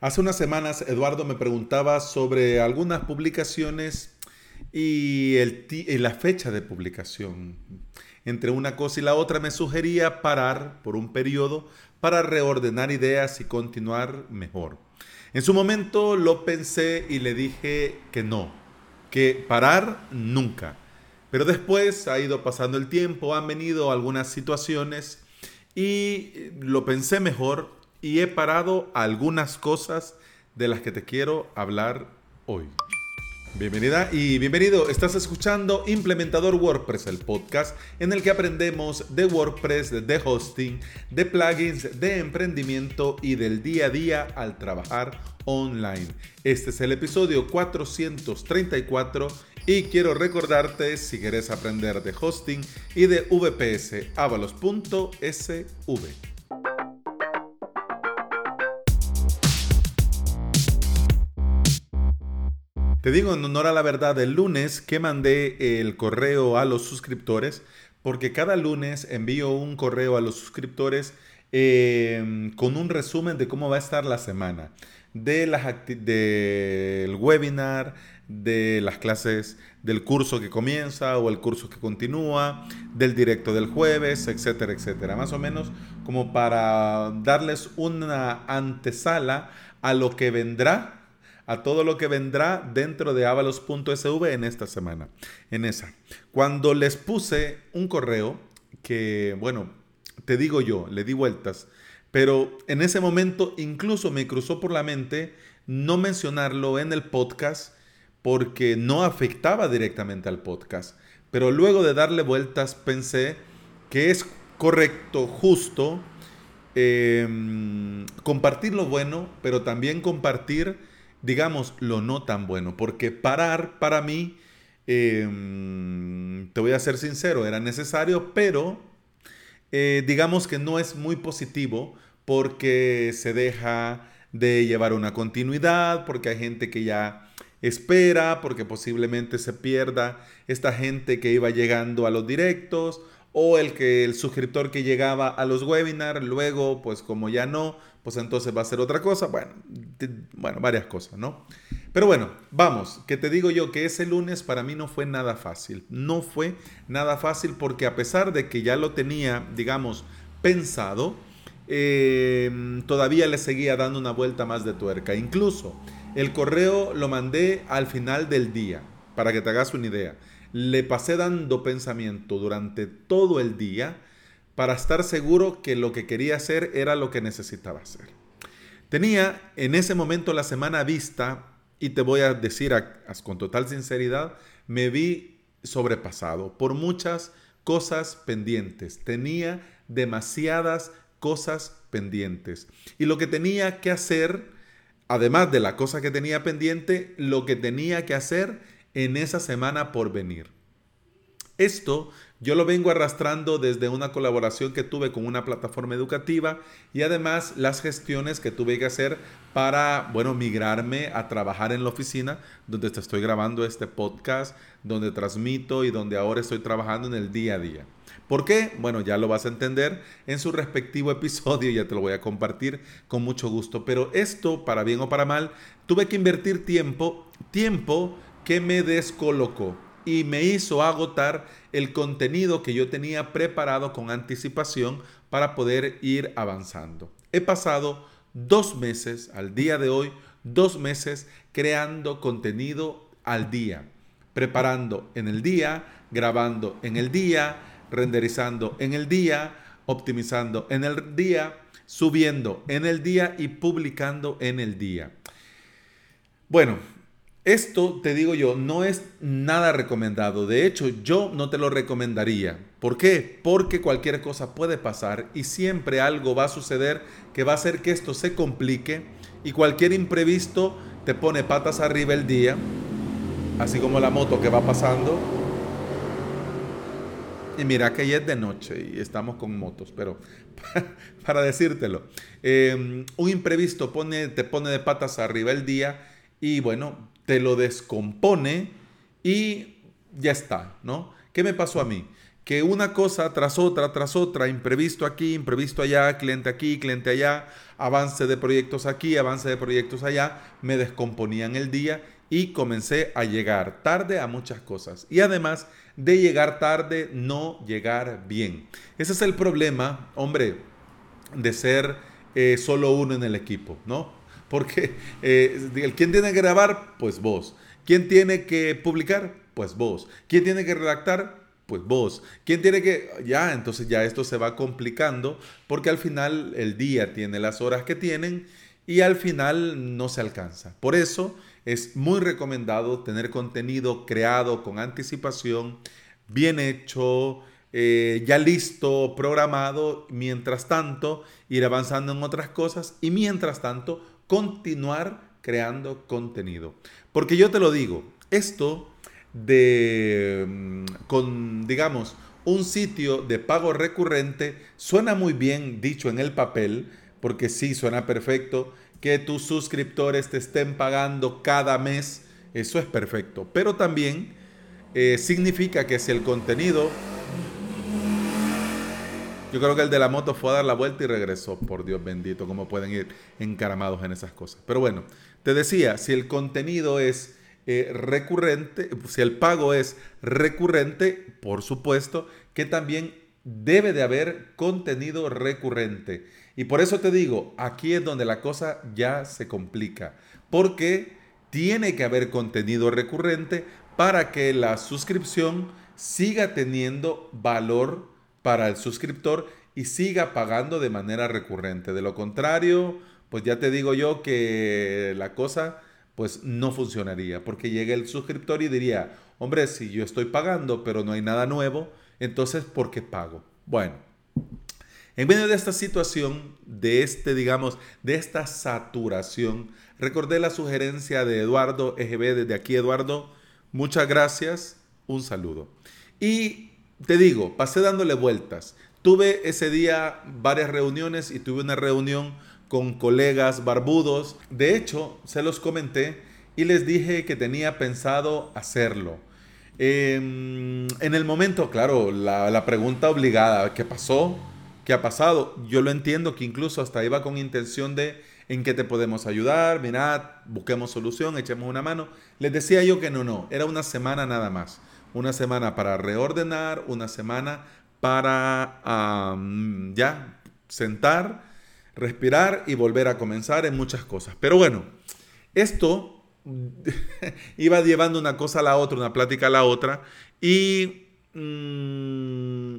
Hace unas semanas Eduardo me preguntaba sobre algunas publicaciones y, el la fecha de publicación. Entre una cosa y la otra me sugería parar por un periodo para reordenar ideas y continuar mejor. En su momento lo pensé y le dije que no, que parar nunca. Pero después ha ido pasando el tiempo, han venido algunas situaciones y lo pensé mejor y he parado algunas cosas de las que te quiero hablar hoy. Bienvenida y bienvenido. Estás escuchando Implementador WordPress, el podcast en el que aprendemos de WordPress, de hosting, de plugins, de emprendimiento y del día a día al trabajar online. Este es el episodio 434 y quiero recordarte si quieres aprender de hosting y de VPS, avalos.sv. Te digo en honor a la verdad, el lunes que mandé el correo a los suscriptores, porque cada lunes envío un correo a los suscriptores em, con un resumen de cómo va a estar la semana, de las del webinar, de las clases del curso que comienza o el curso que continúa, del directo del jueves, etcétera, etcétera. Más o menos como para darles una antesala a lo que vendrá a todo lo que vendrá dentro de avalos.sv en esta semana. En esa. Cuando les puse un correo que, bueno, te digo yo, le di vueltas, pero en ese momento incluso me cruzó por la mente no mencionarlo en el podcast porque no afectaba directamente al podcast. Pero luego de darle vueltas pensé que es correcto, justo, em, compartir lo bueno, pero también compartir digamos, lo no tan bueno, porque parar para mí, em, te voy a ser sincero, era necesario, pero eh, digamos que no es muy positivo porque se deja de llevar una continuidad, porque hay gente que ya espera, porque posiblemente se pierda esta gente que iba llegando a los directos o el que el suscriptor que llegaba a los webinars, luego pues como ya no, pues entonces va a ser otra cosa. Bueno, bueno, varias cosas, ¿no? Pero bueno, vamos, que te digo yo que ese lunes para mí no fue nada fácil. No fue nada fácil porque a pesar de que ya lo tenía, digamos, pensado, eh, todavía le seguía dando una vuelta más de tuerca. Incluso el correo lo mandé al final del día, para que te hagas una idea. Le pasé dando pensamiento durante todo el día para estar seguro que lo que quería hacer era lo que necesitaba hacer. Tenía en ese momento la semana vista y te voy a decir con total sinceridad, me vi sobrepasado por muchas cosas pendientes. Tenía demasiadas cosas pendientes. Y lo que tenía que hacer, además de la cosa que tenía pendiente, lo que tenía que hacer en esa semana por venir. Esto yo lo vengo arrastrando desde una colaboración que tuve con una plataforma educativa y además las gestiones que tuve que hacer para, bueno, migrarme a trabajar en la oficina donde te estoy grabando este podcast, donde transmito y donde ahora estoy trabajando en el día a día. ¿Por qué? Bueno, ya lo vas a entender en su respectivo episodio, ya te lo voy a compartir con mucho gusto. Pero esto, para bien o para mal, tuve que invertir tiempo, tiempo que me descolocó y me hizo agotar el contenido que yo tenía preparado con anticipación para poder ir avanzando. He pasado dos meses al día de hoy, dos meses creando contenido al día, preparando en el día, grabando en el día, renderizando en el día, optimizando en el día, subiendo en el día y publicando en el día. Bueno, esto, te digo yo, no es nada recomendado. De hecho, yo no te lo recomendaría. ¿Por qué? Porque cualquier cosa puede pasar y siempre algo va a suceder que va a hacer que esto se complique y cualquier imprevisto te pone patas arriba el día, así como la moto que va pasando. Y mira que ya es de noche y estamos con motos, pero para decírtelo, eh, un imprevisto te pone de patas arriba el día y bueno, te lo descompone y ya está, ¿no? ¿Qué me pasó a mí? que una cosa tras otra, tras otra, imprevisto aquí, imprevisto allá, cliente aquí, cliente allá, avance de proyectos aquí, avance de proyectos allá, me descomponían el día y comencé a llegar tarde a muchas cosas. Y además de llegar tarde, no llegar bien. Ese es el problema, hombre, de ser eh, solo uno en el equipo, ¿no? Porque eh, ¿quién tiene que grabar? Pues vos. ¿Quién tiene que publicar? Pues vos. ¿Quién tiene que redactar? pues vos. ¿Quién tiene que...? Ya, entonces ya esto se va complicando porque al final el día tiene las horas que tienen y al final no se alcanza. Por eso es muy recomendado tener contenido creado con anticipación, bien hecho, eh, ya listo, programado, mientras tanto ir avanzando en otras cosas y mientras tanto continuar creando contenido. Porque yo te lo digo, esto de, mm, con, digamos, un sitio de pago recurrente, suena muy bien dicho en el papel, porque sí, suena perfecto, que tus suscriptores te estén pagando cada mes, eso es perfecto, pero también eh, significa que si el contenido... Yo creo que el de la moto fue a dar la vuelta y regresó, por Dios bendito, como pueden ir encaramados en esas cosas. Pero bueno, te decía, si el contenido es eh, recurrente, si el pago es recurrente, por supuesto que también debe de haber contenido recurrente. Y por eso te digo, aquí es donde la cosa ya se complica, porque tiene que haber contenido recurrente para que la suscripción siga teniendo valor para el suscriptor y siga pagando de manera recurrente. De lo contrario, pues ya te digo yo que la cosa pues no funcionaría, porque llega el suscriptor y diría, hombre, si yo estoy pagando, pero no hay nada nuevo, entonces, ¿por qué pago? Bueno, en medio de esta situación, de este, digamos, de esta saturación, recordé la sugerencia de Eduardo EGB, desde aquí Eduardo, muchas gracias, un saludo. Y te digo, pasé dándole vueltas. Tuve ese día varias reuniones y tuve una reunión con colegas barbudos. De hecho, se los comenté y les dije que tenía pensado hacerlo. Em, en el momento, claro, la, pregunta obligada, ¿qué pasó? ¿Qué ha pasado? Yo lo entiendo que incluso hasta iba con intención de en qué te podemos ayudar, mirad, busquemos solución, echemos una mano. Les decía yo que no, no, era una semana nada más. Una semana para reordenar, una semana para ya sentar respirar y volver a comenzar en muchas cosas. Pero bueno, esto iba llevando una cosa a la otra, una plática a la otra, y mm,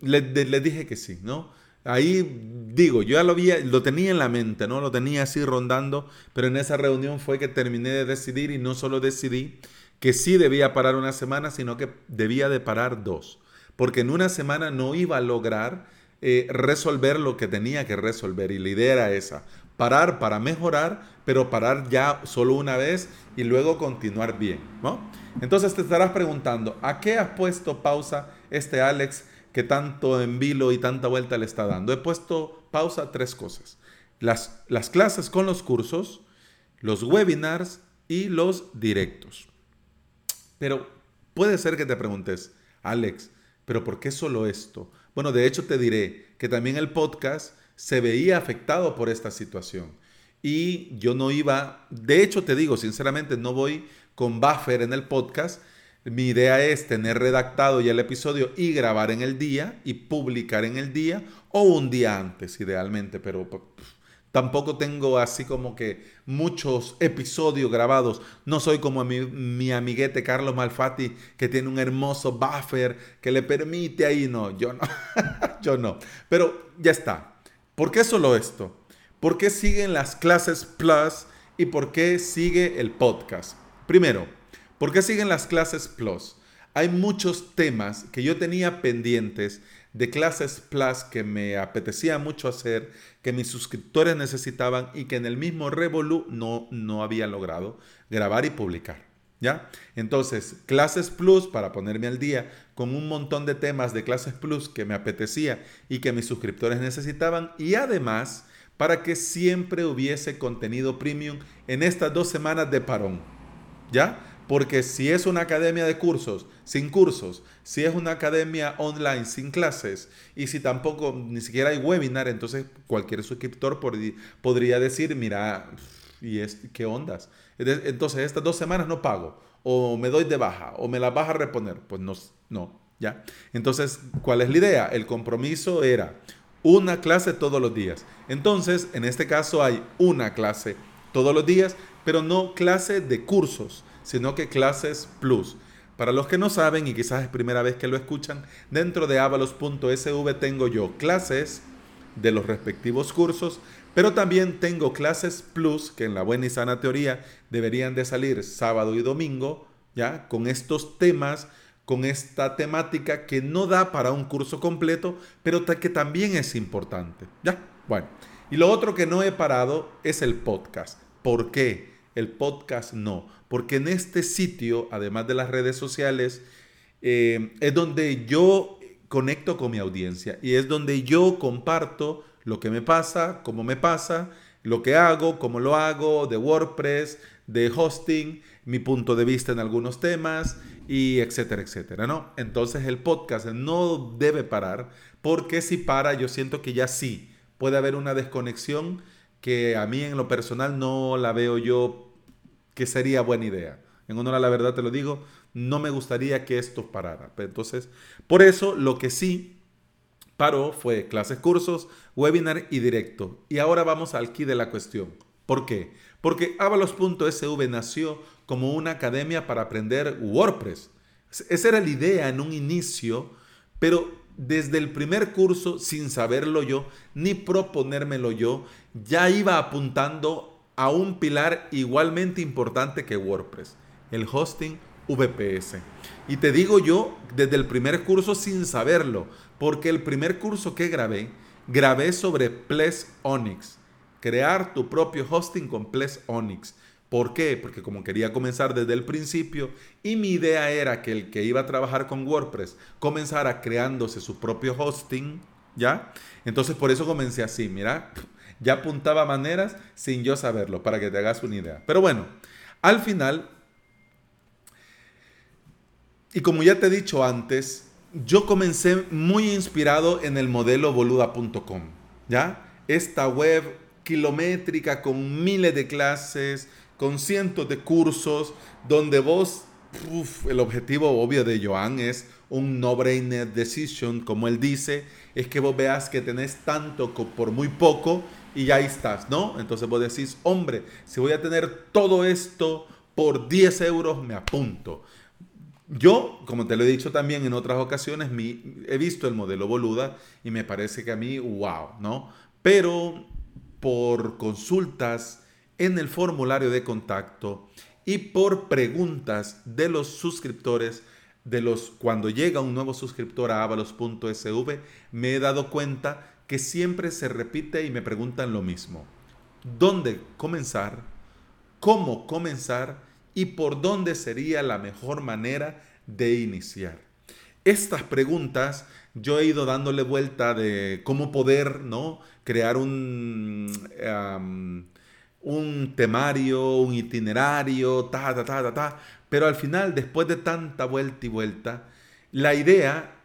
le, dije que sí, ¿no? Ahí digo, yo ya lo, había, lo tenía en la mente, ¿no? Lo tenía así rondando, pero en esa reunión fue que terminé de decidir y no solo decidí que sí debía parar una semana, sino que debía de parar dos, porque en una semana no iba a lograr eh, resolver lo que tenía que resolver. Y la idea era esa, parar para mejorar, pero parar ya solo una vez y luego continuar bien. ¿no? Entonces te estarás preguntando, ¿a qué has puesto pausa este Alex que tanto en vilo y tanta vuelta le está dando? He puesto pausa tres cosas. Las, las clases con los cursos, los webinars y los directos. Pero puede ser que te preguntes, Alex, ¿pero por qué solo esto? Bueno, de hecho te diré que también el podcast se veía afectado por esta situación. Y yo no iba, de hecho te digo, sinceramente, no voy con buffer en el podcast. Mi idea es tener redactado ya el episodio y grabar en el día y publicar en el día o un día antes, idealmente, pero Tampoco tengo así como que muchos episodios grabados. No soy como mi, amiguete Carlos Malfatti que tiene un hermoso buffer que le permite ahí. No, yo no. yo no. Pero ya está. ¿Por qué solo esto? ¿Por qué siguen las clases Plus y por qué sigue el podcast? Primero, ¿por qué siguen las clases Plus? Hay muchos temas que yo tenía pendientes de clases Plus que me apetecía mucho hacer, que mis suscriptores necesitaban y que en el mismo Revolu no, no había logrado grabar y publicar. ¿Ya? Entonces, clases Plus para ponerme al día con un montón de temas de clases Plus que me apetecía y que mis suscriptores necesitaban y además para que siempre hubiese contenido premium en estas dos semanas de parón. ¿Ya? Porque si es una academia de cursos, sin cursos, si es una academia online sin clases y si tampoco ni siquiera hay webinar, entonces cualquier suscriptor podría decir, mira, ¿y es, qué ondas? Entonces estas dos semanas no pago, o me doy de baja, o me las vas a reponer. Pues no, no, ya. Entonces, ¿cuál es la idea? El compromiso era una clase todos los días. Entonces, en este caso hay una clase todos los días, pero no clase de cursos, sino que clases plus. Para los que no saben y quizás es primera vez que lo escuchan, dentro de avalos.sv tengo yo clases de los respectivos cursos, pero también tengo clases plus que en la buena y sana teoría deberían de salir sábado y domingo, ¿ya? Con estos temas, con esta temática que no da para un curso completo, pero que también es importante, ¿ya? Bueno, y lo otro que no he parado es el podcast. ¿Por qué? El podcast no. Porque en este sitio, además de las redes sociales, eh, es donde yo conecto con mi audiencia y es donde yo comparto lo que me pasa, cómo me pasa, lo que hago, cómo lo hago, de WordPress, de hosting, mi punto de vista en algunos temas y etcétera, etcétera, ¿no? Entonces el podcast no debe parar porque si para yo siento que ya sí puede haber una desconexión que a mí en lo personal no la veo yo que sería buena idea. En honor a la verdad te lo digo, no me gustaría que esto parara. Entonces, por eso lo que sí paró fue clases, cursos, webinar y directo. Y ahora vamos al key de la cuestión. ¿Por qué? Porque avalos.sv nació como una academia para aprender WordPress. Esa era la idea en un inicio, pero desde el primer curso, sin saberlo yo, ni proponérmelo yo, ya iba apuntando a un pilar igualmente importante que WordPress, el hosting VPS. Y te digo yo desde el primer curso sin saberlo, porque el primer curso que grabé, grabé sobre Ples Onyx, crear tu propio hosting con Ples Onyx. ¿Por qué? Porque como quería comenzar desde el principio y mi idea era que el que iba a trabajar con WordPress comenzara creándose su propio hosting, ¿ya? Entonces por eso comencé así, mira, ya apuntaba maneras sin yo saberlo, para que te hagas una idea. Pero bueno, al final, y como ya te he dicho antes, yo comencé muy inspirado en el modelo boluda.com, ¿ya? Esta web kilométrica con miles de clases, con cientos de cursos, donde vos, el objetivo obvio de Joan es un no-brainer decision, como él dice, es que vos veas que tenés tanto por muy poco y ahí estás, ¿no? Entonces vos decís, hombre, si voy a tener todo esto por 10 euros, me apunto. Yo, como te lo he dicho también en otras ocasiones, he visto el modelo Boluda y me parece que a mí, wow, ¿no? Pero por consultas, en el formulario de contacto y por preguntas de los suscriptores, de los cuando llega un nuevo suscriptor a avalos.sv, me he dado cuenta que siempre se repite y me preguntan lo mismo. ¿Dónde comenzar? ¿Cómo comenzar? ¿Y por dónde sería la mejor manera de iniciar? Estas preguntas yo he ido dándole vuelta de cómo poder ¿no? crear un, un temario, un itinerario, ta, ta, ta, ta, ta. Pero al final, después de tanta vuelta y vuelta, la idea,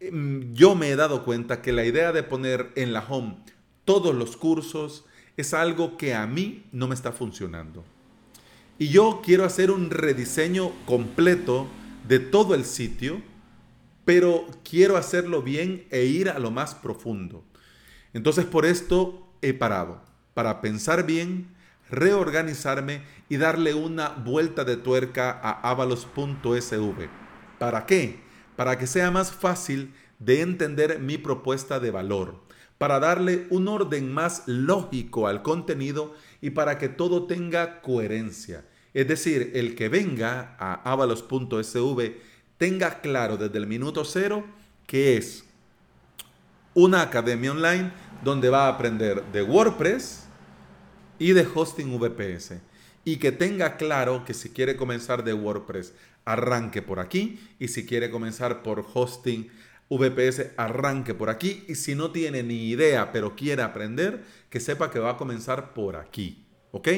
yo me he dado cuenta que la idea de poner en la home todos los cursos es algo que a mí no me está funcionando. Y yo quiero hacer un rediseño completo de todo el sitio, pero quiero hacerlo bien e ir a lo más profundo. Entonces por esto he parado, para pensar bien, reorganizarme y darle una vuelta de tuerca a avalos.sv. ¿Para qué? Para que sea más fácil de entender mi propuesta de valor, para darle un orden más lógico al contenido y para que todo tenga coherencia. Es decir, el que venga a avalos.sv tenga claro desde el minuto cero que es una academia online donde va a aprender de WordPress, y de hosting VPS. Y que tenga claro que si quiere comenzar de WordPress, arranque por aquí. Y si quiere comenzar por hosting VPS, arranque por aquí. Y si no tiene ni idea, pero quiere aprender, que sepa que va a comenzar por aquí. ¿Ok?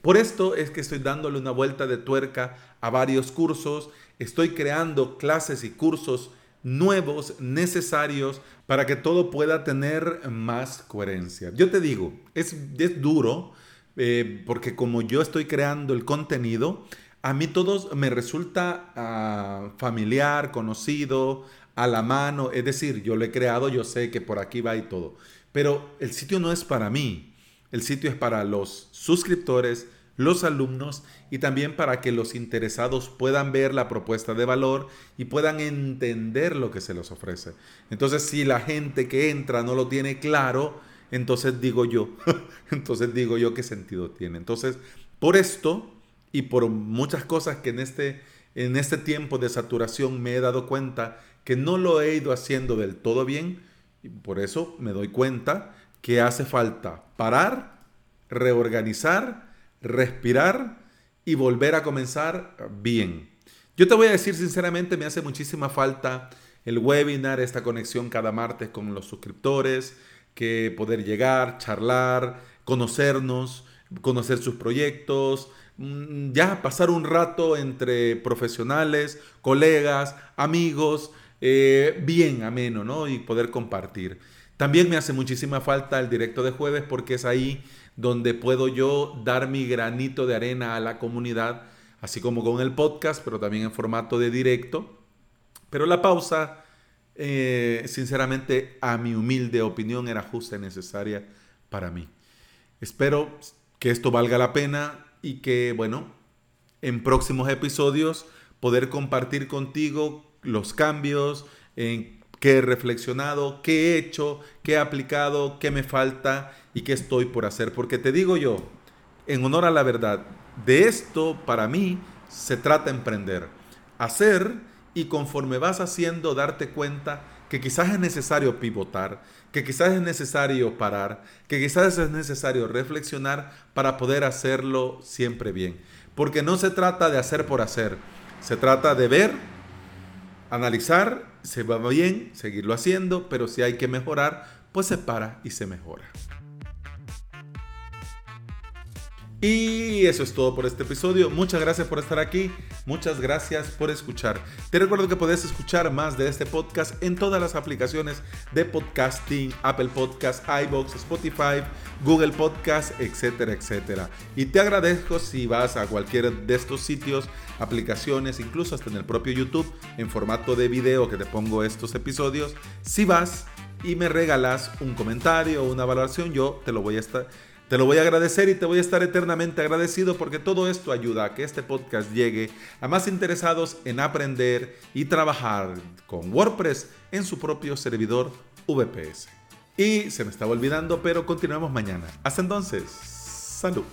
Por esto es que estoy dándole una vuelta de tuerca a varios cursos, estoy creando clases y cursos nuevos, necesarios, para que todo pueda tener más coherencia. Yo te digo, es, es duro, eh, porque como yo estoy creando el contenido, a mí todo me resulta ah, familiar, conocido, a la mano, es decir, yo lo he creado, yo sé que por aquí va y todo, pero el sitio no es para mí, el sitio es para los suscriptores, los alumnos y también para que los interesados puedan ver la propuesta de valor y puedan entender lo que se les ofrece. Entonces, si la gente que entra no lo tiene claro, entonces digo yo, entonces digo yo qué sentido tiene. Entonces, por esto y por muchas cosas que en este, en este tiempo de saturación me he dado cuenta que no lo he ido haciendo del todo bien, y por eso me doy cuenta que hace falta parar, reorganizar, respirar y volver a comenzar bien. Yo te voy a decir sinceramente, me hace muchísima falta el webinar, esta conexión cada martes con los suscriptores, que poder llegar, charlar, conocernos, conocer sus proyectos, ya pasar un rato entre profesionales, colegas, amigos, eh, bien ameno, ¿no? Y poder compartir. También me hace muchísima falta el directo de jueves porque es ahí donde puedo yo dar mi granito de arena a la comunidad, así como con el podcast, pero también en formato de directo. Pero la pausa, eh, sinceramente, a mi humilde opinión, era justa y necesaria para mí. Espero que esto valga la pena y que, bueno, en próximos episodios poder compartir contigo los cambios, en qué he reflexionado, qué he hecho, qué he aplicado, qué me falta y qué estoy por hacer. Porque te digo yo, en honor a la verdad, de esto para mí se trata emprender. Hacer y conforme vas haciendo darte cuenta que quizás es necesario pivotar, que quizás es necesario parar, que quizás es necesario reflexionar para poder hacerlo siempre bien. Porque no se trata de hacer por hacer, se trata de ver, analizar se va bien, seguirlo haciendo, pero si hay que mejorar, pues se para y se mejora. Y eso es todo por este episodio. Muchas gracias por estar aquí. Muchas gracias por escuchar. Te recuerdo que puedes escuchar más de este podcast en todas las aplicaciones de podcasting, Apple Podcast, iBox, Spotify, Google Podcast, etcétera, etcétera. Y te agradezco si vas a cualquiera de estos sitios, aplicaciones, incluso hasta en el propio YouTube, en formato de video que te pongo estos episodios. Si vas y me regalas un comentario o una valoración, yo te lo voy a estar te lo voy a agradecer y te voy a estar eternamente agradecido porque todo esto ayuda a que este podcast llegue a más interesados en aprender y trabajar con WordPress en su propio servidor VPS. Y se me estaba olvidando, pero continuamos mañana. Hasta entonces, salud.